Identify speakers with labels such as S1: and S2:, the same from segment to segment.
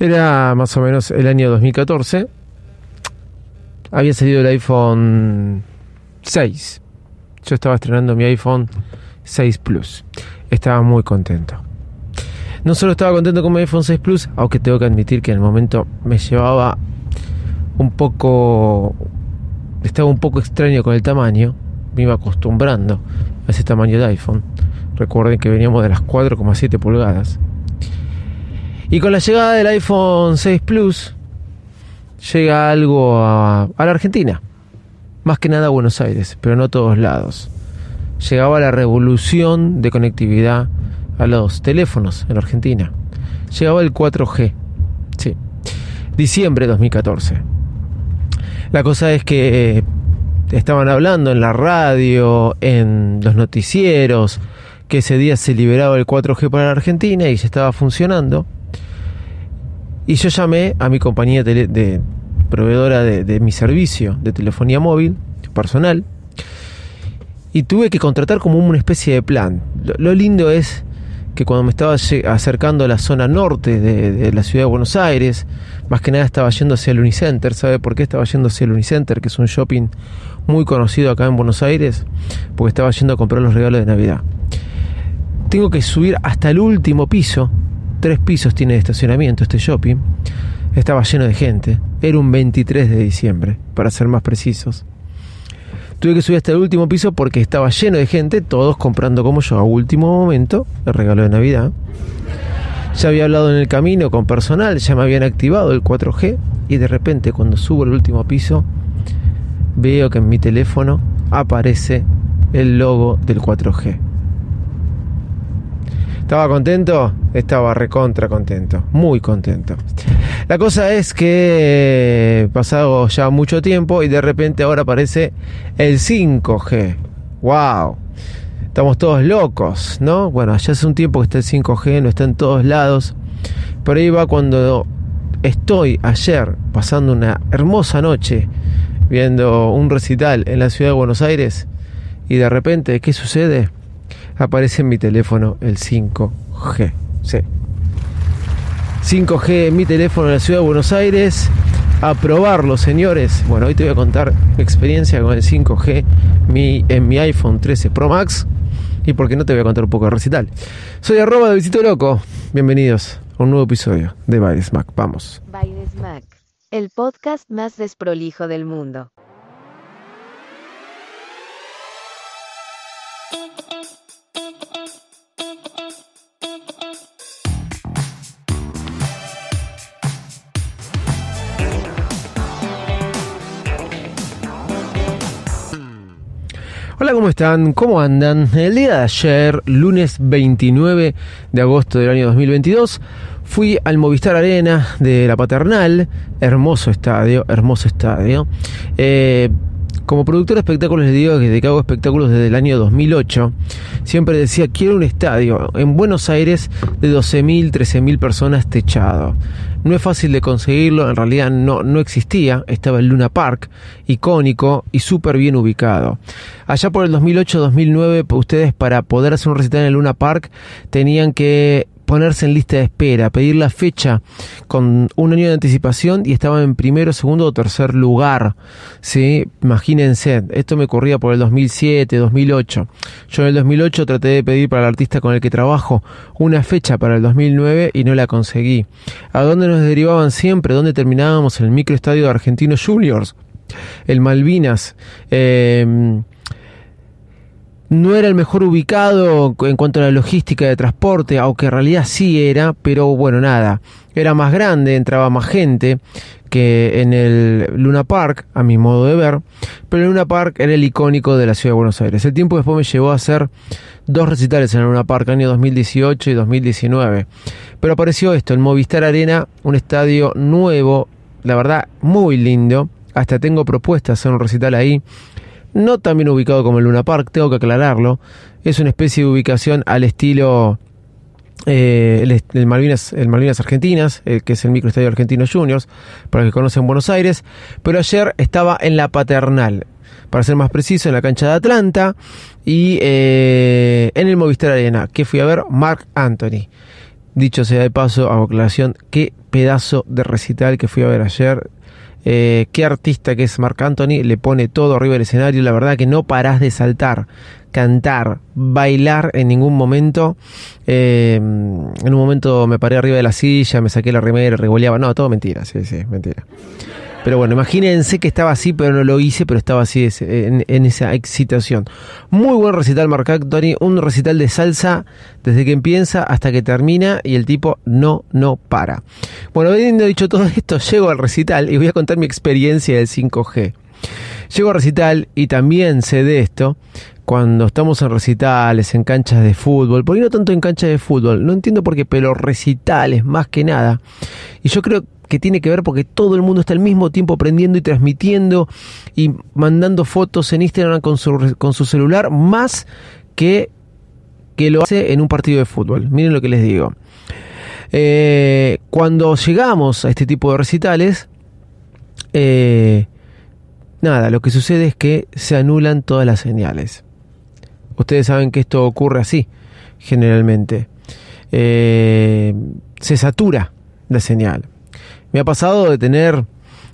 S1: Era más o menos el año 2014. Había salido el iPhone 6. Yo estaba estrenando mi iPhone 6 Plus. Estaba muy contento. No solo estaba contento con mi iPhone 6 Plus, aunque tengo que admitir que en el momento me llevaba un poco... Estaba un poco extraño con el tamaño. Me iba acostumbrando a ese tamaño de iPhone. Recuerden que veníamos de las 4,7 pulgadas. Y con la llegada del iPhone 6 Plus, llega algo a, la Argentina. Más que nada a Buenos Aires, pero no a todos lados. Llegaba la revolución de conectividad a los teléfonos en Argentina. Llegaba el 4G. Sí. Diciembre de 2014. La cosa es que estaban hablando en la radio, en los noticieros, que ese día se liberaba el 4G para la Argentina y se estaba funcionando. Y yo llamé a mi compañía de, proveedora de, mi servicio de telefonía móvil personal y tuve que contratar como una especie de plan. Lo, lindo es que cuando me estaba acercando a la zona norte de, la ciudad de Buenos Aires, más que nada estaba yendo hacia el Unicenter. ¿Sabe por qué estaba yendo hacia el Unicenter? Que es un shopping muy conocido acá en Buenos Aires, porque estaba yendo a comprar los regalos de Navidad. Tengo que subir hasta el último piso tres pisos tiene de estacionamiento este shopping. Estaba lleno de gente. Era un 23 de diciembre, para ser más precisos. Tuve que subir hasta el último piso porque estaba lleno de gente, todos comprando como yo a último momento el regalo de Navidad. Ya había hablado en el camino con personal, ya me habían activado el 4G y de repente cuando subo al último piso veo que en mi teléfono aparece el logo del 4G. ¿Estaba contento? Estaba recontra contento, muy contento. La cosa es que pasado ya mucho tiempo y de repente ahora aparece el 5G. ¡Wow! Estamos todos locos, ¿no? Bueno, ya hace un tiempo que está el 5G, no está en todos lados. Pero ahí va cuando estoy ayer pasando una hermosa noche viendo un recital en la ciudad de Buenos Aires y de repente, ¿qué sucede? Aparece en mi teléfono el 5G. Sí. 5G en mi teléfono en la ciudad de Buenos Aires. A probarlo, señores. Bueno, hoy te voy a contar mi experiencia con el 5G mi, en mi iPhone 13 Pro Max. Y porque no te voy a contar un poco de recital. Soy arroba de Visito Loco. Bienvenidos a un nuevo episodio de Bailes Mac. Vamos.
S2: Bailes Mac, el podcast más desprolijo del mundo.
S1: Hola, ¿cómo están? ¿Cómo andan? El día de ayer, lunes 29 de agosto del año 2022, fui al Movistar Arena de la Paternal, hermoso estadio, hermoso estadio. Eh, como productor de espectáculos les digo que hago espectáculos desde el año 2008. Siempre decía, quiero un estadio en Buenos Aires de 12.000, 13.000 personas techado. No es fácil de conseguirlo, en realidad no, no existía, estaba el Luna Park, icónico y súper bien ubicado. Allá por el 2008-2009, ustedes para poder hacer un recital en el Luna Park tenían que ponerse en lista de espera, pedir la fecha con un año de anticipación y estaban en primero, segundo o tercer lugar. ¿sí? Imagínense, esto me ocurría por el 2007, 2008. Yo en el 2008 traté de pedir para el artista con el que trabajo una fecha para el 2009 y no la conseguí. ¿A dónde nos derivaban siempre? ¿Dónde terminábamos? El microestadio de Argentinos Juniors, el Malvinas. Eh, no era el mejor ubicado en cuanto a la logística de transporte, aunque en realidad sí era, pero bueno, nada. era más grande, entraba más gente que en el Luna Park, a mi modo de ver, pero el Luna Park era el icónico de la ciudad de Buenos Aires. El tiempo después me llevó a hacer dos recitales en el Luna Park, año 2018 y 2019. Pero apareció esto, el Movistar Arena, un estadio nuevo, la verdad, muy lindo. Hasta tengo propuestas hacer un recital ahí. No tan bien ubicado como el Luna Park, tengo que aclararlo. Es una especie de ubicación al estilo eh, el, Malvinas, el Malvinas Argentinas, eh, que es el microestadio argentino Juniors, para que conocen Buenos Aires, pero ayer estaba en la paternal, para ser más preciso, en la cancha de Atlanta y eh, en el Movistar Arena, que fui a ver Mark Anthony. Dicho sea de paso, a aclaración, qué pedazo de recital que fui a ver ayer. Qué artista que es Mark Anthony, le pone todo arriba del escenario, la verdad que no parás de saltar cantar, bailar en ningún momento. Eh, en un momento me paré arriba de la silla, me saqué la remera, revoleaba. No, todo mentira, sí, sí, mentira. Pero bueno, imagínense que estaba así, pero no lo hice, pero estaba así en, esa excitación. Muy buen recital, Marc Anthony, un recital de salsa desde que empieza hasta que termina y el tipo no, no para. Bueno, habiendo dicho todo esto, llego al recital y voy a contar mi experiencia del 5G. Llego al recital y también sé de esto, cuando estamos en recitales, en canchas de fútbol, por no tanto en canchas de fútbol, no entiendo por qué, pero recitales más que nada. Y yo creo que tiene que ver porque todo el mundo está al mismo tiempo aprendiendo y transmitiendo y mandando fotos en Instagram con su, con su celular, más que que lo hace en un partido de fútbol. Miren lo que les digo. Eh, cuando llegamos a este tipo de recitales, eh, nada, lo que sucede es que se anulan todas las señales. Ustedes saben que esto ocurre así, generalmente. Eh, se satura la señal. Me ha pasado de tener,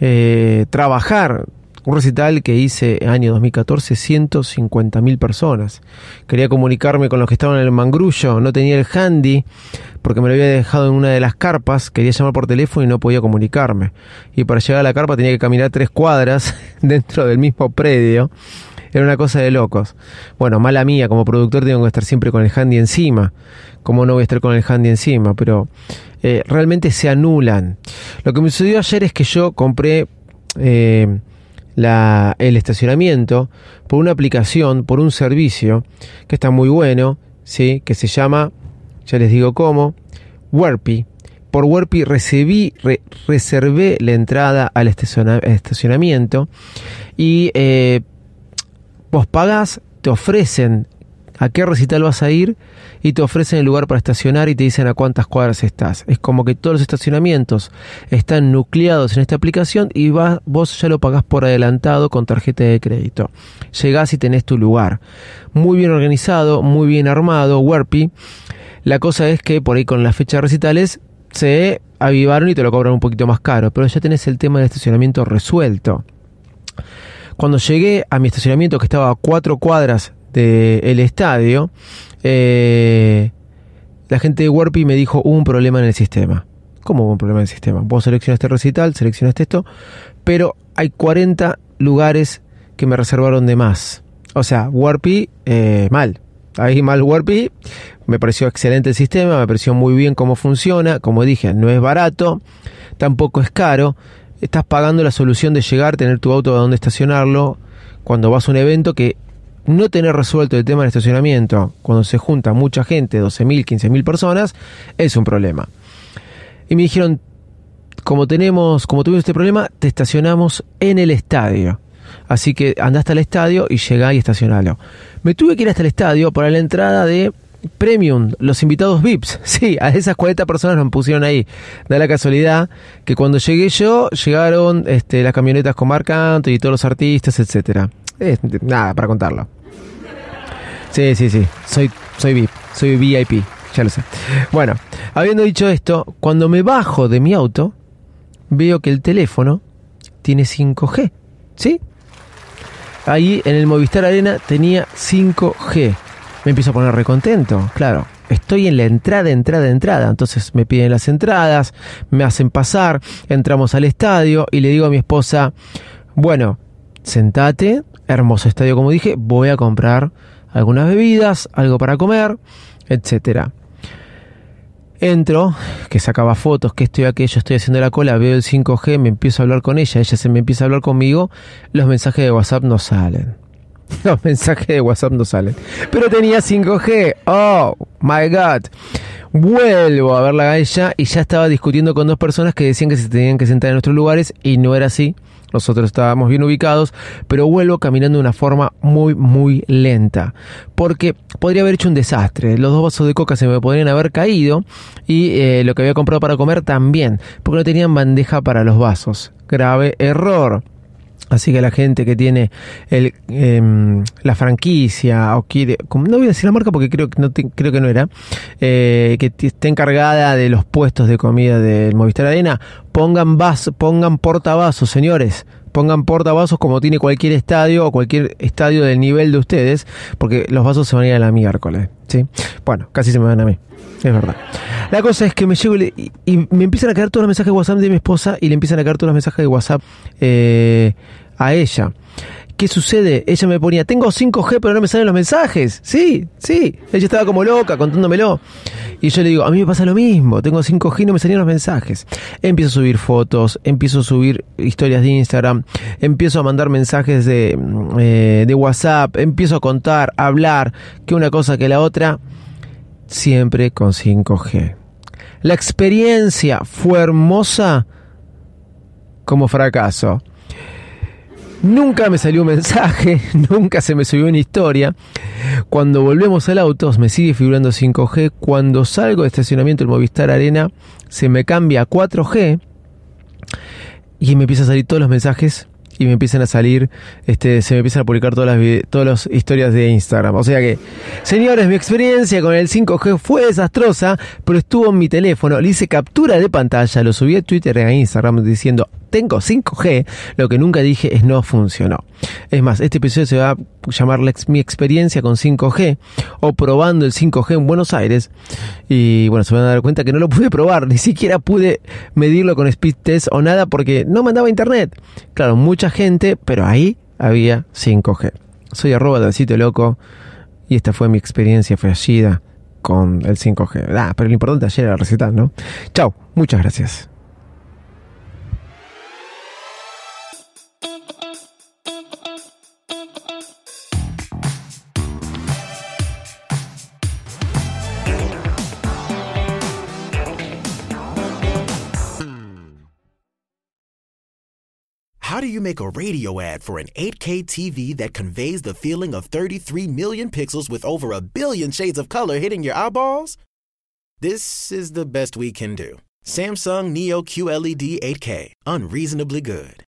S1: eh, trabajar un recital que hice año 2014, 150 mil personas. Quería comunicarme con los que estaban en el mangrullo, no tenía el handy porque me lo había dejado en una de las carpas, quería llamar por teléfono y no podía comunicarme. Y para llegar a la carpa tenía que caminar tres cuadras dentro del mismo predio era una cosa de locos. Bueno, mala mía, como productor tengo que estar siempre con el handy encima. ¿Cómo no voy a estar con el handy encima? Pero eh, realmente se anulan. Lo que me sucedió ayer es que yo compré eh, el estacionamiento por una aplicación, por un servicio que está muy bueno, ¿sí? que se llama, ya les digo cómo, Warpy. Por Warpy recibí, reservé la entrada al estacionamiento y eh, Vos pagás, te ofrecen a qué recital vas a ir y te ofrecen el lugar para estacionar y te dicen a cuántas cuadras estás. Es como que todos los estacionamientos están nucleados en esta aplicación y vos ya lo pagás por adelantado con tarjeta de crédito. Llegás y tenés tu lugar. Muy bien organizado, muy bien armado, Warpy. La cosa es que por ahí con las fechas recitales se avivaron y te lo cobran un poquito más caro, pero ya tenés el tema del estacionamiento resuelto. Cuando llegué a mi estacionamiento, que estaba a cuatro cuadras del estadio, eh, la gente de Warpy me dijo, hubo un problema en el sistema. ¿Cómo hubo un problema en el sistema? Vos seleccionaste recital, seleccionaste esto, pero hay 40 lugares que me reservaron de más. O sea, Warpy, eh, mal. Ahí mal Warpy. Me pareció excelente el sistema, me pareció muy bien cómo funciona. Como dije, no es barato, tampoco es caro estás pagando la solución de llegar, tener tu auto a donde estacionarlo, cuando vas a un evento que no tener resuelto el tema del estacionamiento, cuando se junta mucha gente, 12.000, 15.000 personas, es un problema. Y me dijeron, como tenemos, como tuvimos este problema, te estacionamos en el estadio. Así que anda hasta el estadio y llega y estacionalo. Me tuve que ir hasta el estadio para la entrada de Premium, los invitados VIPs. Sí, a esas 40 personas nos pusieron ahí. Da la casualidad que cuando llegué yo, llegaron este, las camionetas con Marc y todos los artistas, etcétera. nada, para contarlo. Sí, sí, sí. Soy, soy VIP, soy VIP, ya lo sé. Bueno, habiendo dicho esto, cuando me bajo de mi auto, veo que el teléfono tiene 5G. ¿Sí? Ahí en el Movistar Arena tenía 5G me empiezo a poner recontento, claro. Estoy en la entrada, entrada, entrada. Entonces me piden las entradas, me hacen pasar, entramos al estadio y le digo a mi esposa, bueno, sentate, hermoso estadio como dije, voy a comprar algunas bebidas, algo para comer, etcétera. Entro, que sacaba fotos, que estoy aquello, estoy haciendo la cola, veo el 5G, me empiezo a hablar con ella, ella se me empieza a hablar conmigo, los mensajes de WhatsApp no salen. Los mensajes de WhatsApp no salen. Pero tenía 5G. Oh, my God. Vuelvo a verla a ella y ya estaba discutiendo con dos personas que decían que se tenían que sentar en nuestros lugares y no era así. Nosotros estábamos bien ubicados, pero vuelvo caminando de una forma muy, muy lenta. Porque podría haber hecho un desastre. Los dos vasos de coca se me podrían haber caído y eh, lo que había comprado para comer también, porque no tenían bandeja para los vasos. Grave error. Así que la gente que tiene el, em, la franquicia o quiere, no voy a decir la marca porque creo que no, creo que no era, eh, que esté encargada de los puestos de comida del Movistar Arena, pongan vas, pongan portavasos, señores, pongan portavasos como tiene cualquier estadio o cualquier estadio del nivel de ustedes, porque los vasos se van a ir a la miércoles, ¿sí? Bueno, casi se me van a mí. Es verdad. La cosa es que me llego y, me empiezan a caer todos los mensajes de WhatsApp de mi esposa y le empiezan a caer todos los mensajes de WhatsApp eh, a ella. ¿Qué sucede? Ella me ponía, tengo 5G pero no me salen los mensajes. Sí, sí. Ella estaba como loca contándomelo. Y yo le digo, a mí me pasa lo mismo, tengo 5G y no me salían los mensajes. Empiezo a subir fotos, empiezo a subir historias de Instagram, empiezo a mandar mensajes de, eh, de WhatsApp, empiezo a contar, a hablar, que una cosa que la otra siempre con 5G. La experiencia fue hermosa como fracaso. Nunca me salió un mensaje, nunca se me subió una historia. Cuando volvemos al auto me sigue figurando 5G. Cuando salgo de estacionamiento del Movistar Arena se me cambia a 4G y me empiezan a salir todos los mensajes y me empiezan a salir, este, se me empiezan a publicar todas las, todas las historias de Instagram. O sea que, señores, mi experiencia con el 5G fue desastrosa, pero estuvo en mi teléfono, le hice captura de pantalla, lo subí a Twitter y Instagram diciendo, tengo 5G, lo que nunca dije es no funcionó. Es más, este episodio se va a llamar mi experiencia con 5G o probando el 5G en Buenos Aires. Y bueno, se van a dar cuenta que no lo pude probar, ni siquiera pude medirlo con speed test o nada porque no mandaba internet. Claro, mucha gente, pero ahí había 5G. Soy arroba del sitio loco y esta fue mi experiencia fallida con el 5G. Ah, pero lo importante ayer era recitar, ¿no? Chao, muchas gracias.
S3: How do you make a radio ad for an 8K TV that conveys the feeling of 33 million pixels with over a billion shades of color hitting your eyeballs? This is the best we can do. Samsung Neo QLED 8K, unreasonably good.